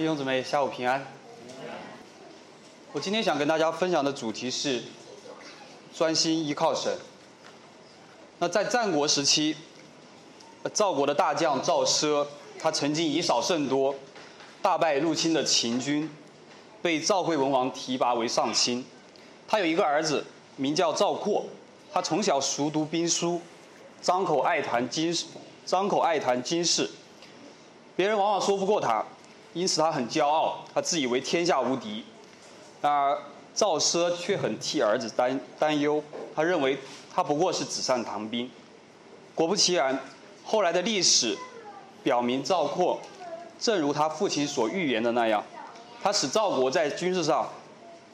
弟兄姊妹，下午平安。我今天想跟大家分享的主题是专心依靠神。那在战国时期，赵国的大将赵奢，他曾经以少胜多，大败入侵的秦军，被赵惠文王提拔为上卿。他有一个儿子，名叫赵括，他从小熟读兵书，张口爱谈经，张口爱谈经世，别人往往说不过他。因此他很骄傲，他自以为天下无敌。然而赵奢却很替儿子担担忧，他认为他不过是纸上谈兵。果不其然，后来的历史表明赵括正如他父亲所预言的那样，他使赵国在军事上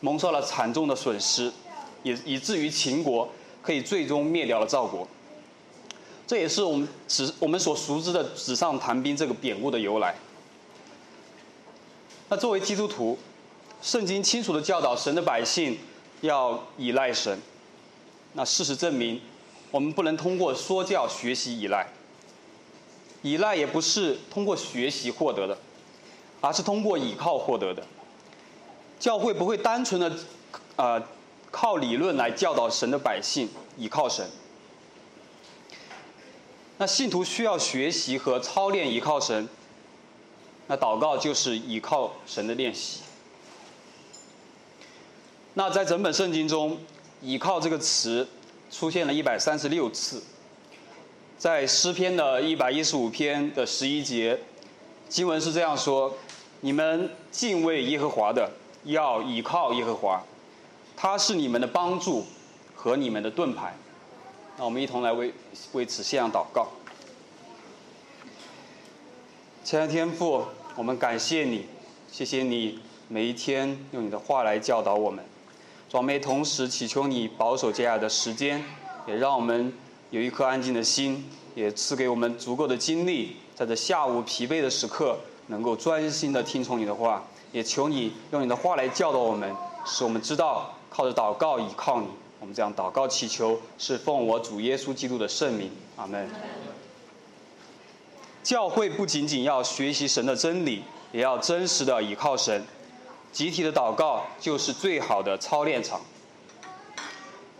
蒙受了惨重的损失，也以至于秦国可以最终灭掉了赵国。这也是我们纸我们所熟知的“纸上谈兵”这个典故的由来。那作为基督徒，圣经清楚的教导神的百姓要依赖神。那事实证明，我们不能通过说教学习依赖，依赖也不是通过学习获得的，而是通过倚靠获得的。教会不会单纯的呃靠理论来教导神的百姓倚靠神。那信徒需要学习和操练倚靠神。那祷告就是倚靠神的练习。那在整本圣经中，“倚靠”这个词出现了一百三十六次。在诗篇的一百一十五篇的十一节，经文是这样说：“你们敬畏耶和华的，要倚靠耶和华，他是你们的帮助和你们的盾牌。”那我们一同来为为此献上祷告。亲爱的天父，我们感谢你，谢谢你每一天用你的话来教导我们。我们同时祈求你保守接下来的时间，也让我们有一颗安静的心，也赐给我们足够的精力，在这下午疲惫的时刻，能够专心的听从你的话。也求你用你的话来教导我们，使我们知道靠着祷告倚靠你。我们这样祷告祈求，是奉我主耶稣基督的圣名。阿门。教会不仅仅要学习神的真理，也要真实的倚靠神。集体的祷告就是最好的操练场。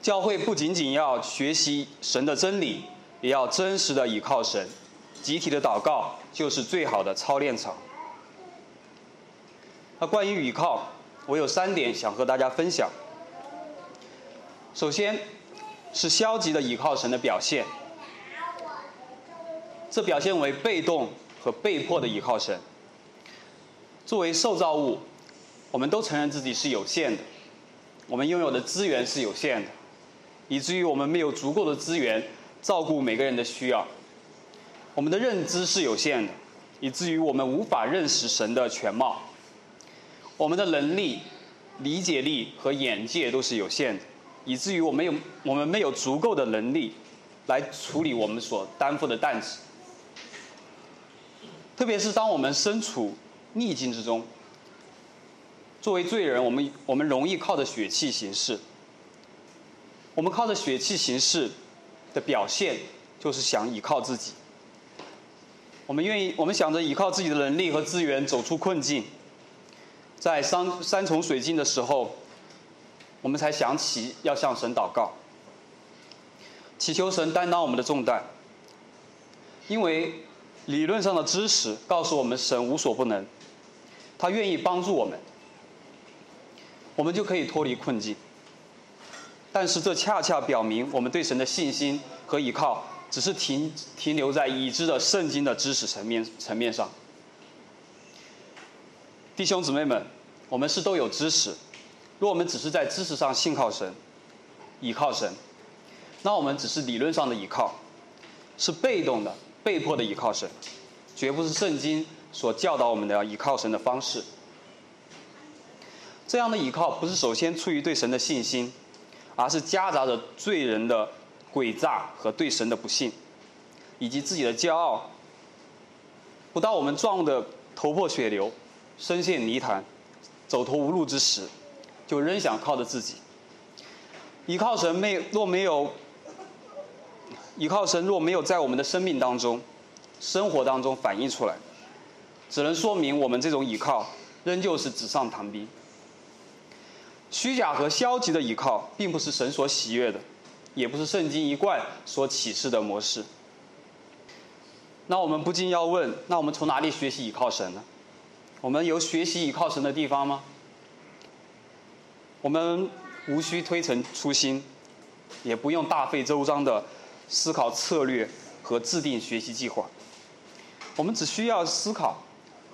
教会不仅仅要学习神的真理，也要真实的倚靠神。集体的祷告就是最好的操练场。那关于倚靠，我有三点想和大家分享。首先，是消极的倚靠神的表现。这表现为被动和被迫的依靠神。作为受造物，我们都承认自己是有限的，我们拥有的资源是有限的，以至于我们没有足够的资源照顾每个人的需要。我们的认知是有限的，以至于我们无法认识神的全貌。我们的能力、理解力和眼界都是有限的，以至于我们有我们没有足够的能力来处理我们所担负的担子。特别是当我们身处逆境之中，作为罪人，我们我们容易靠着血气行事。我们靠着血气行事的表现，就是想依靠自己。我们愿意，我们想着依靠自己的能力和资源走出困境。在山山重水尽的时候，我们才想起要向神祷告，祈求神担当我们的重担，因为。理论上的知识告诉我们神无所不能，他愿意帮助我们，我们就可以脱离困境。但是这恰恰表明我们对神的信心和依靠只是停停留在已知的圣经的知识层面层面上。弟兄姊妹们，我们是都有知识，若我们只是在知识上信靠神、倚靠神，那我们只是理论上的依靠，是被动的。被迫的依靠神，绝不是圣经所教导我们的依靠神的方式。这样的依靠不是首先出于对神的信心，而是夹杂着罪人的诡诈和对神的不信，以及自己的骄傲。不到我们撞得头破血流、深陷泥潭、走投无路之时，就仍想靠着自己。依靠神没若没有。依靠神若没有在我们的生命当中、生活当中反映出来，只能说明我们这种倚靠仍旧是纸上谈兵。虚假和消极的倚靠，并不是神所喜悦的，也不是圣经一贯所启示的模式。那我们不禁要问：那我们从哪里学习倚靠神呢？我们有学习倚靠神的地方吗？我们无需推陈出新，也不用大费周章的思考策略和制定学习计划。我们只需要思考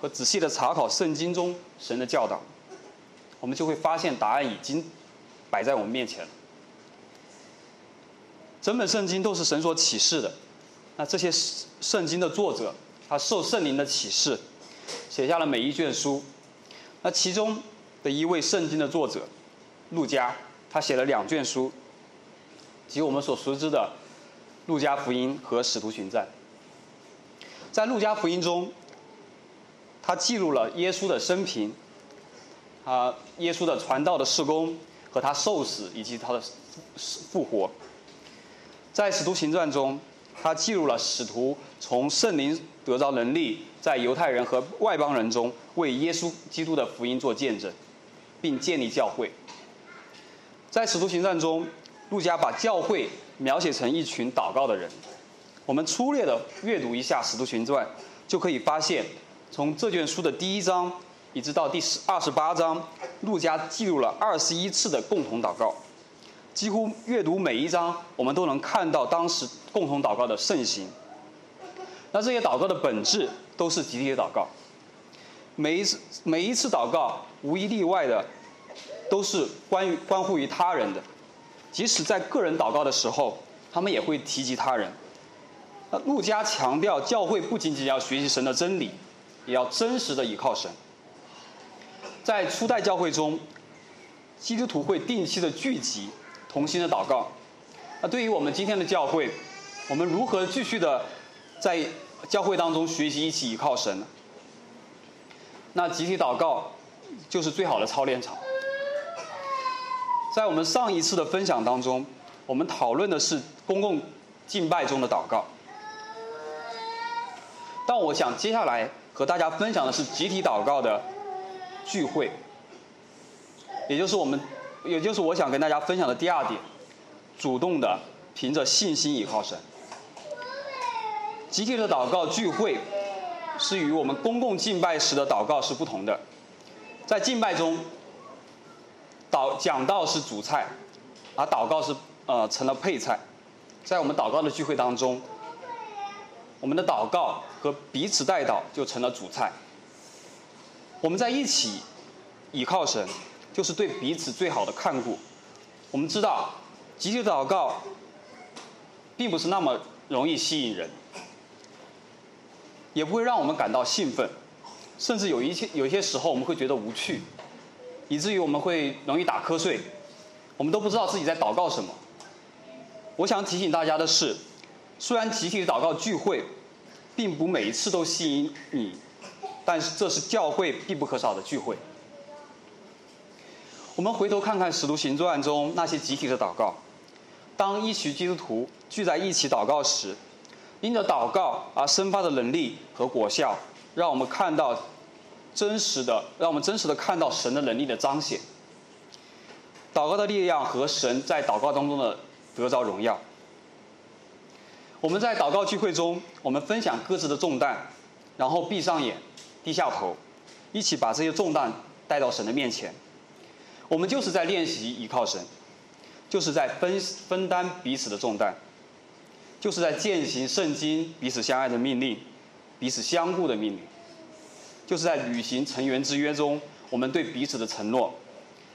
和仔细的查考圣经中神的教导，我们就会发现答案已经摆在我们面前了。整本圣经都是神所启示的，那这些圣经的作者，他受圣灵的启示，写下了每一卷书。那其中的一位圣经的作者，路加，他写了两卷书，即我们所熟知的《路加福音》和《使徒行传》。在《路加福音》中，他记录了耶稣的生平，啊，耶稣的传道的事工和他受死以及他的复活。在《使徒行传》中，他记录了使徒从圣灵得着能力，在犹太人和外邦人中为耶稣基督的福音做见证，并建立教会。在《使徒行传》中，路加把教会描写成一群祷告的人。我们粗略的阅读一下《使徒行传》，就可以发现，从这卷书的第一章一直到第十二十八章，路加记录了二十一次的共同祷告。几乎阅读每一章，我们都能看到当时共同祷告的盛行。那这些祷告的本质都是集体的祷告。每一次每一次祷告，无一例外的，都是关于关乎于他人的。即使在个人祷告的时候，他们也会提及他人。那路加强调，教会不仅仅要学习神的真理，也要真实的倚靠神。在初代教会中，基督徒会定期的聚集，同心的祷告。那对于我们今天的教会，我们如何继续的在教会当中学习一起依靠神呢？那集体祷告就是最好的操练场。在我们上一次的分享当中，我们讨论的是公共敬拜中的祷告。但我想接下来和大家分享的是集体祷告的聚会，也就是我们，也就是我想跟大家分享的第二点：主动的凭着信心倚靠神。集体的祷告聚会是与我们公共敬拜时的祷告是不同的。在敬拜中，祷讲道是主菜，而祷告是呃成了配菜。在我们祷告的聚会当中。我们的祷告和彼此代祷就成了主菜。我们在一起倚靠神，就是对彼此最好的看顾。我们知道，集体祷告并不是那么容易吸引人，也不会让我们感到兴奋，甚至有一些有些时候我们会觉得无趣，以至于我们会容易打瞌睡。我们都不知道自己在祷告什么。我想提醒大家的是。虽然集体的祷告聚会，并不每一次都吸引你，但是这是教会必不可少的聚会。我们回头看看《使徒行传》中那些集体的祷告，当一群基督徒聚在一起祷告时，因着祷告而生发的能力和果效，让我们看到真实的，让我们真实的看到神的能力的彰显。祷告的力量和神在祷告当中的得着荣耀。我们在祷告聚会中，我们分享各自的重担，然后闭上眼，低下头，一起把这些重担带到神的面前。我们就是在练习依靠神，就是在分分担彼此的重担，就是在践行圣经彼此相爱的命令，彼此相顾的命令，就是在履行成员之约中我们对彼此的承诺。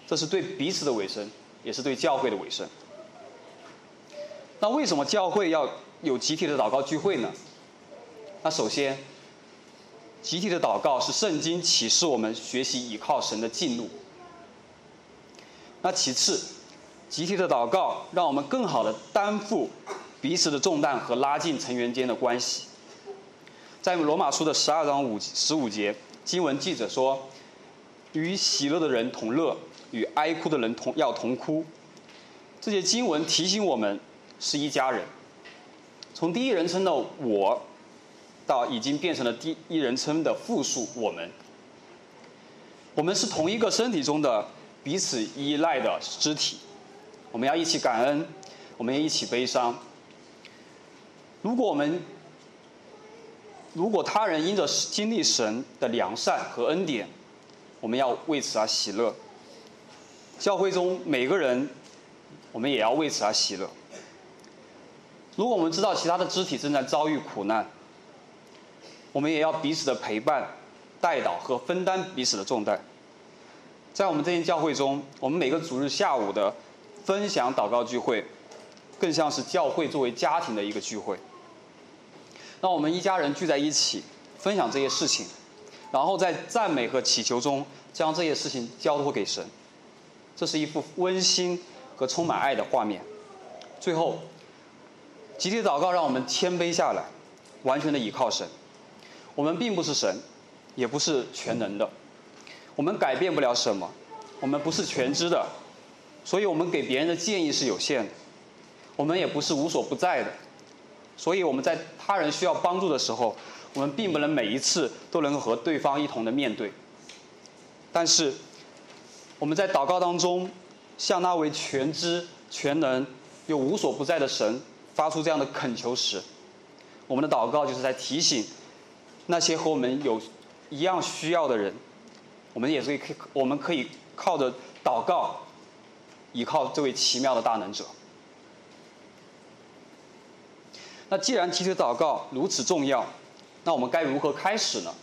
这是对彼此的尾声，也是对教会的尾声。那为什么教会要？有集体的祷告聚会呢？那首先，集体的祷告是圣经启示我们学习倚靠神的进路。那其次，集体的祷告让我们更好的担负彼此的重担和拉近成员间的关系。在罗马书的十二章五十五节经文记者说：“与喜乐的人同乐，与哀哭的人同要同哭。”这些经文提醒我们是一家人。从第一人称的我，到已经变成了第一人称的复数我们。我们是同一个身体中的彼此依赖的肢体，我们要一起感恩，我们要一起悲伤。如果我们如果他人因着经历神的良善和恩典，我们要为此而喜乐。教会中每个人，我们也要为此而喜乐。如果我们知道其他的肢体正在遭遇苦难，我们也要彼此的陪伴、带导和分担彼此的重担。在我们这间教会中，我们每个主日下午的分享祷告聚会，更像是教会作为家庭的一个聚会。让我们一家人聚在一起，分享这些事情，然后在赞美和祈求中将这些事情交托给神。这是一幅温馨和充满爱的画面。最后。集体祷告让我们谦卑下来，完全的倚靠神。我们并不是神，也不是全能的，我们改变不了什么，我们不是全知的，所以我们给别人的建议是有限的。我们也不是无所不在的，所以我们在他人需要帮助的时候，我们并不能每一次都能够和对方一同的面对。但是我们在祷告当中，向那位全知全能又无所不在的神。发出这样的恳求时，我们的祷告就是在提醒那些和我们有一样需要的人，我们也是可以，我们可以靠着祷告，依靠这位奇妙的大能者。那既然提起祷告如此重要，那我们该如何开始呢？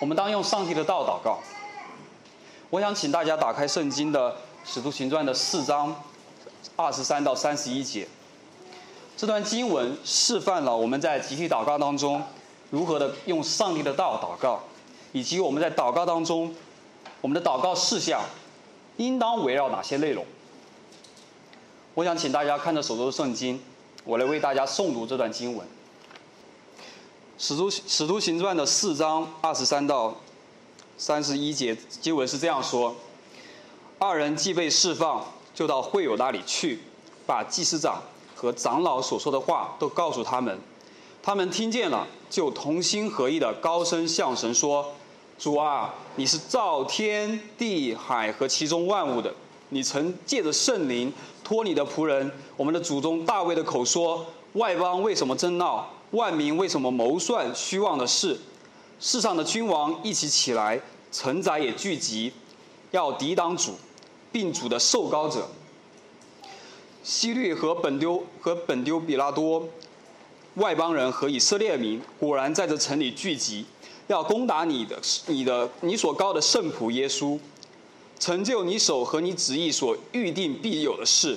我们当用上帝的道祷告。我想请大家打开圣经的《使徒行传》的四章二十三到三十一节。这段经文示范了我们在集体祷告当中如何的用上帝的道祷告，以及我们在祷告当中，我们的祷告事项应当围绕哪些内容。我想请大家看着手中的圣经，我来为大家诵读这段经文。使徒使徒行传的四章二十三到三十一节经文是这样说：二人既被释放，就到会友那里去，把祭司长。和长老所说的话都告诉他们，他们听见了，就同心合意的高声向神说：“主啊，你是造天地海和其中万物的，你曾借着圣灵托你的仆人我们的祖宗大卫的口说：外邦为什么争闹？万民为什么谋算虚妄的事？世上的君王一起起来，臣宰也聚集，要抵挡主，并主的受膏者。”希律和本丢和本丢比拉多，外邦人和以色列民果然在这城里聚集，要攻打你的、你的、你所高的圣仆耶稣，成就你手和你旨意所预定必有的事。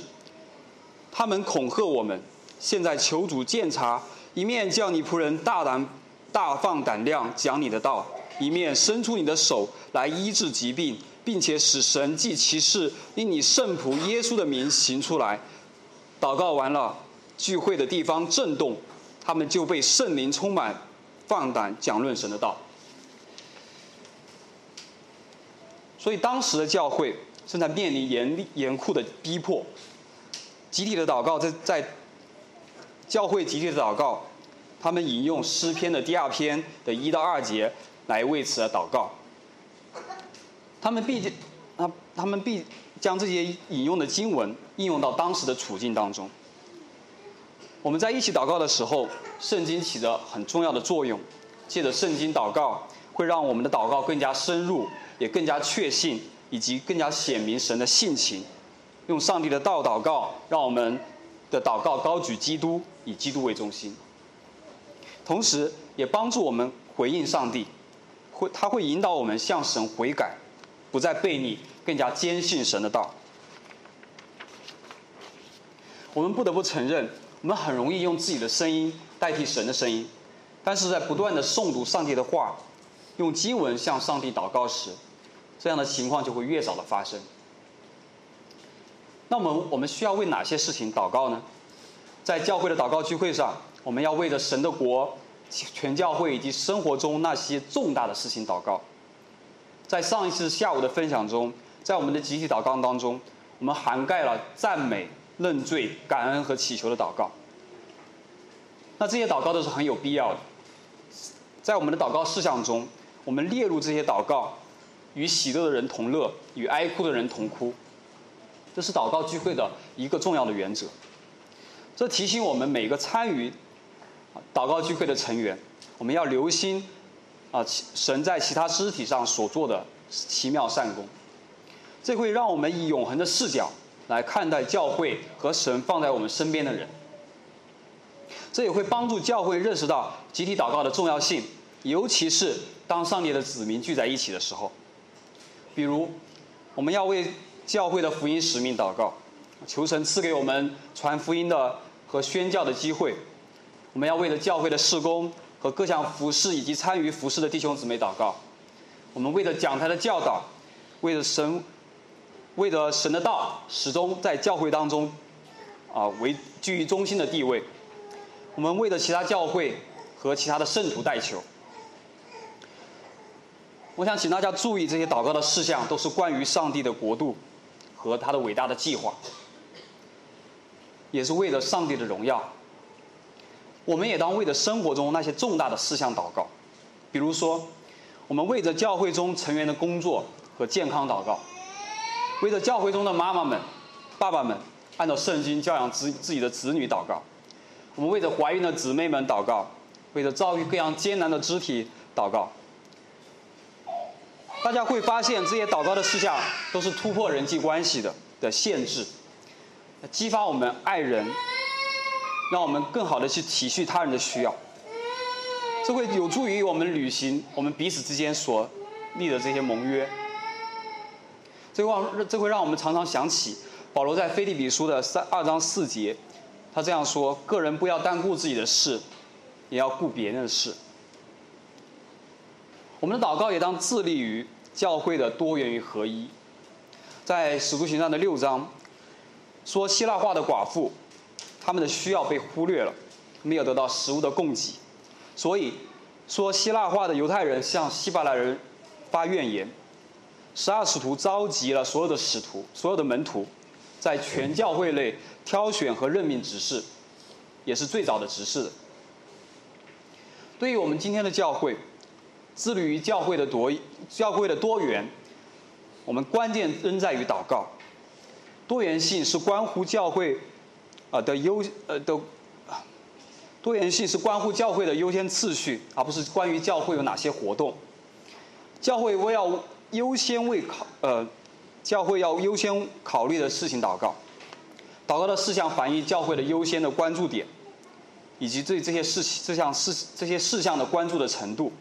他们恐吓我们，现在求主鉴察，一面叫你仆人大胆、大放胆量讲你的道，一面伸出你的手来医治疾病，并且使神迹奇事因你圣仆耶稣的名行出来。祷告完了，聚会的地方震动，他们就被圣灵充满，放胆讲论神的道。所以当时的教会正在面临严厉严酷的逼迫，集体的祷告在在教会集体的祷告，他们引用诗篇的第二篇的一到二节来为此而祷告。他们毕竟，啊，他们必将这些引用的经文。应用到当时的处境当中。我们在一起祷告的时候，圣经起着很重要的作用。借着圣经祷告，会让我们的祷告更加深入，也更加确信，以及更加显明神的性情。用上帝的道祷告，让我们的祷告高举基督，以基督为中心。同时，也帮助我们回应上帝，会他会引导我们向神悔改，不再背逆，更加坚信神的道。我们不得不承认，我们很容易用自己的声音代替神的声音，但是在不断的诵读上帝的话，用经文向上帝祷告时，这样的情况就会越早的发生。那我们我们需要为哪些事情祷告呢？在教会的祷告聚会上，我们要为着神的国、全教会以及生活中那些重大的事情祷告。在上一次下午的分享中，在我们的集体祷告当中，我们涵盖了赞美。认罪、感恩和祈求的祷告。那这些祷告都是很有必要的。在我们的祷告事项中，我们列入这些祷告，与喜乐的人同乐，与哀哭的人同哭，这是祷告聚会的一个重要的原则。这提醒我们每个参与祷告聚会的成员，我们要留心啊，神在其他肢体上所做的奇妙善功。这会让我们以永恒的视角来看待教会和神放在我们身边的人。这也会帮助教会认识到集体祷告的重要性，尤其是当上帝的子民聚在一起的时候。比如，我们要为教会的福音使命祷告，求神赐给我们传福音的和宣教的机会。我们要为了教会的事工和各项服饰以及参与服饰的弟兄姊妹祷告。我们为了讲台的教导，为了神，为了神的道始终在教会当中啊为居于中心的地位。我们为了其他教会和其他的圣徒代求。我想请大家注意，这些祷告的事项都是关于上帝的国度和他的伟大的计划，也是为了上帝的荣耀。我们也当为了生活中那些重大的事项祷告，比如说，我们为着教会中成员的工作和健康祷告，为着教会中的妈妈们、爸爸们按照圣经教养自自己的子女祷告，我们为着怀孕的姊妹们祷告，为着遭遇各样艰难的肢体祷告。大家会发现，这些祷告的事项都是突破人际关系的的限制，激发我们爱人，让我们更好的去体恤他人的需要。这会有助于我们履行我们彼此之间所立的这些盟约。这会让这会让我们常常想起保罗在腓立比书的三二章四节，他这样说：“个人不要单顾自己的事，也要顾别人的事。”我们的祷告也当致力于教会的多元与合一。在使徒行传的六章，说希腊化的寡妇，他们的需要被忽略了，没有得到食物的供给，所以说希腊化的犹太人向希伯来人发怨言。十二使徒召集了所有的使徒、所有的门徒，在全教会内挑选和任命执事，也是最早的执事。对于我们今天的教会。致力于教会的多教会的多元，我们关键仍在于祷告。多元性是关乎教会啊的优呃的，多元性是关乎教会的优先次序，而不是关于教会有哪些活动。教会我要优先为考呃，教会要优先考虑的事情祷告。祷告的事项反映教会的优先的关注点，以及对这些事这项事这些事项的关注的程度。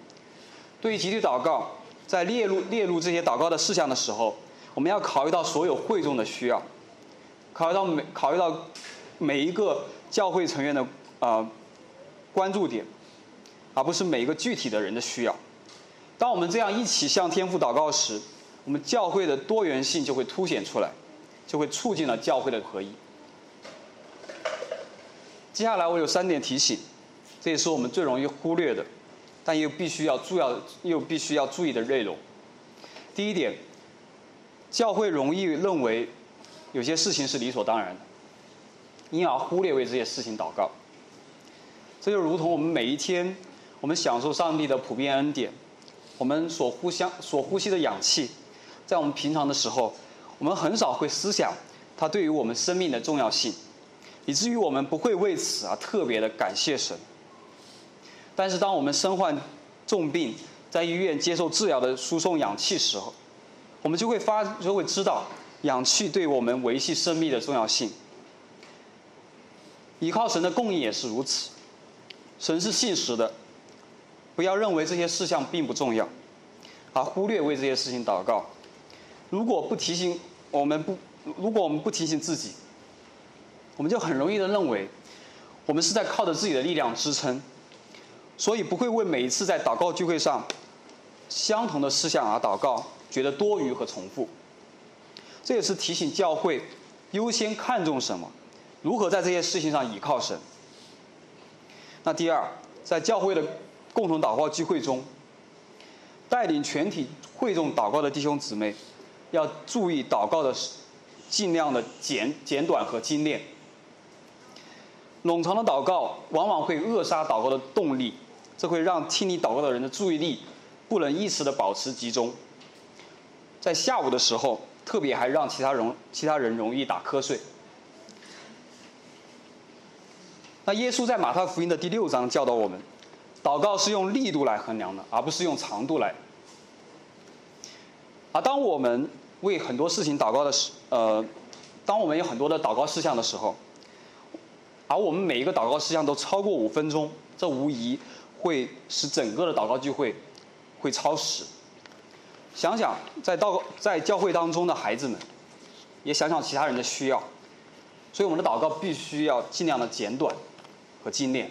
对于集体祷告，在列入列入这些祷告的事项的时候，我们要考虑到所有会众的需要，考虑到每考虑到每一个教会成员的啊关注点，而不是每一个具体的人的需要。当我们这样一起向天父祷告时，我们教会的多元性就会凸显出来，就会促进了教会的合一。接下来我有三点提醒，这也是我们最容易忽略的。但又必须要注要又必须要注意的内容。第一点，教会容易认为有些事情是理所当然的，因而忽略为这些事情祷告。这就如同我们每一天，我们享受上帝的普遍恩典，我们所呼相所呼吸的氧气，在我们平常的时候，我们很少会思想它对于我们生命的重要性，以至于我们不会为此而特别的感谢神。但是，当我们身患重病，在医院接受治疗的输送氧气时候，我们就会发就会知道氧气对我们维系生命的重要性。依靠神的供应也是如此，神是信实的，不要认为这些事项并不重要，而忽略为这些事情祷告。如果不提醒我们不，如果我们不提醒自己，我们就很容易的认为，我们是在靠着自己的力量支撑。所以不会为每一次在祷告聚会上相同的事项而祷告，觉得多余和重复。这也是提醒教会优先看重什么，如何在这些事情上倚靠神。那第二，在教会的共同祷告聚会中，带领全体会众祷告的弟兄姊妹，要注意祷告的尽量的简简短和精炼。冗长的祷告往往会扼杀祷告的动力，这会让听你祷告的人的注意力不能一时的保持集中。在下午的时候，特别还让其他人其他人容易打瞌睡。那耶稣在马太福音的第六章教导我们，祷告是用力度来衡量的，而不是用长度来。而当我们为很多事情祷告的时，呃，当我们有很多的祷告事项的时候，而我们每一个祷告事项都超过五分钟，这无疑会使整个的祷告聚会会超时。想想在祷在教会当中的孩子们，也想想其他人的需要，所以我们的祷告必须要尽量的简短和精炼。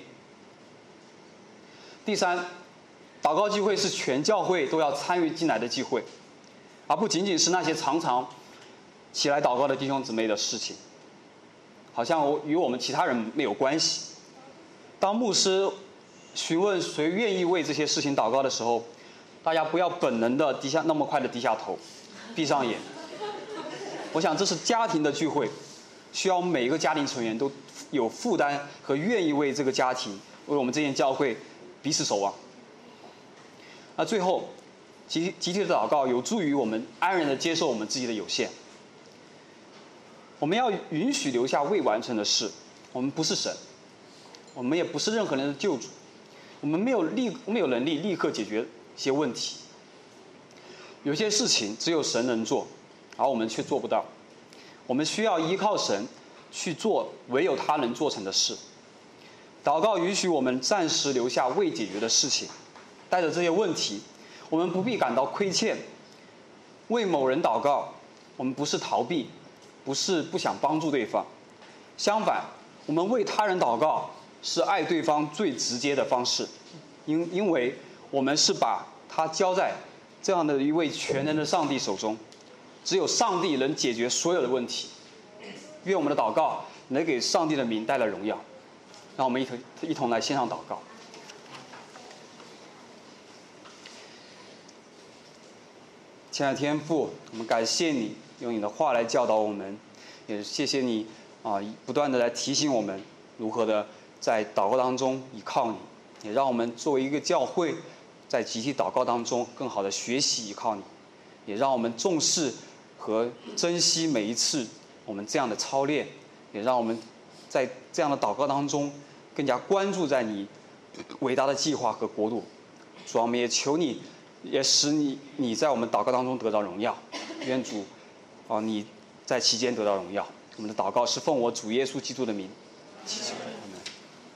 第三，祷告聚会是全教会都要参与进来的聚会，而不仅仅是那些常常起来祷告的弟兄姊妹的事情，好像与我们其他人没有关系。当牧师询问谁愿意为这些事情祷告的时候，大家不要本能的低下那么快的低下头，闭上眼。我想这是家庭的聚会，需要每一个家庭成员都有负担和愿意为这个家庭、为我们这间教会彼此守望。那最后，集集体的祷告有助于我们安然的接受我们自己的有限。我们要允许留下未完成的事。我们不是神，我们也不是任何人的救主，我们没有立没有能力立刻解决。一些问题，有些事情只有神能做，而我们却做不到。我们需要依靠神去做唯有他能做成的事。祷告允许我们暂时留下未解决的事情，带着这些问题，我们不必感到亏欠。为某人祷告，我们不是逃避，不是不想帮助对方，相反，我们为他人祷告是爱对方最直接的方式，因因为。我们是把它交在这样的一位全能的上帝手中，只有上帝能解决所有的问题。愿我们的祷告能给上帝的名带来荣耀。让我们一同一同来献上祷告。亲爱的天父，我们感谢你用你的话来教导我们，也谢谢你啊，不断的来提醒我们如何的在祷告当中依靠你，也让我们作为一个教会。在集体祷告当中，更好的学习依靠你，也让我们重视和珍惜每一次我们这样的操练，也让我们在这样的祷告当中更加关注在你伟大的计划和国度。主，我们也求你，也使你你在我们祷告当中得到荣耀。愿主啊，你在其间得到荣耀。我们的祷告是奉我主耶稣基督的名祈求。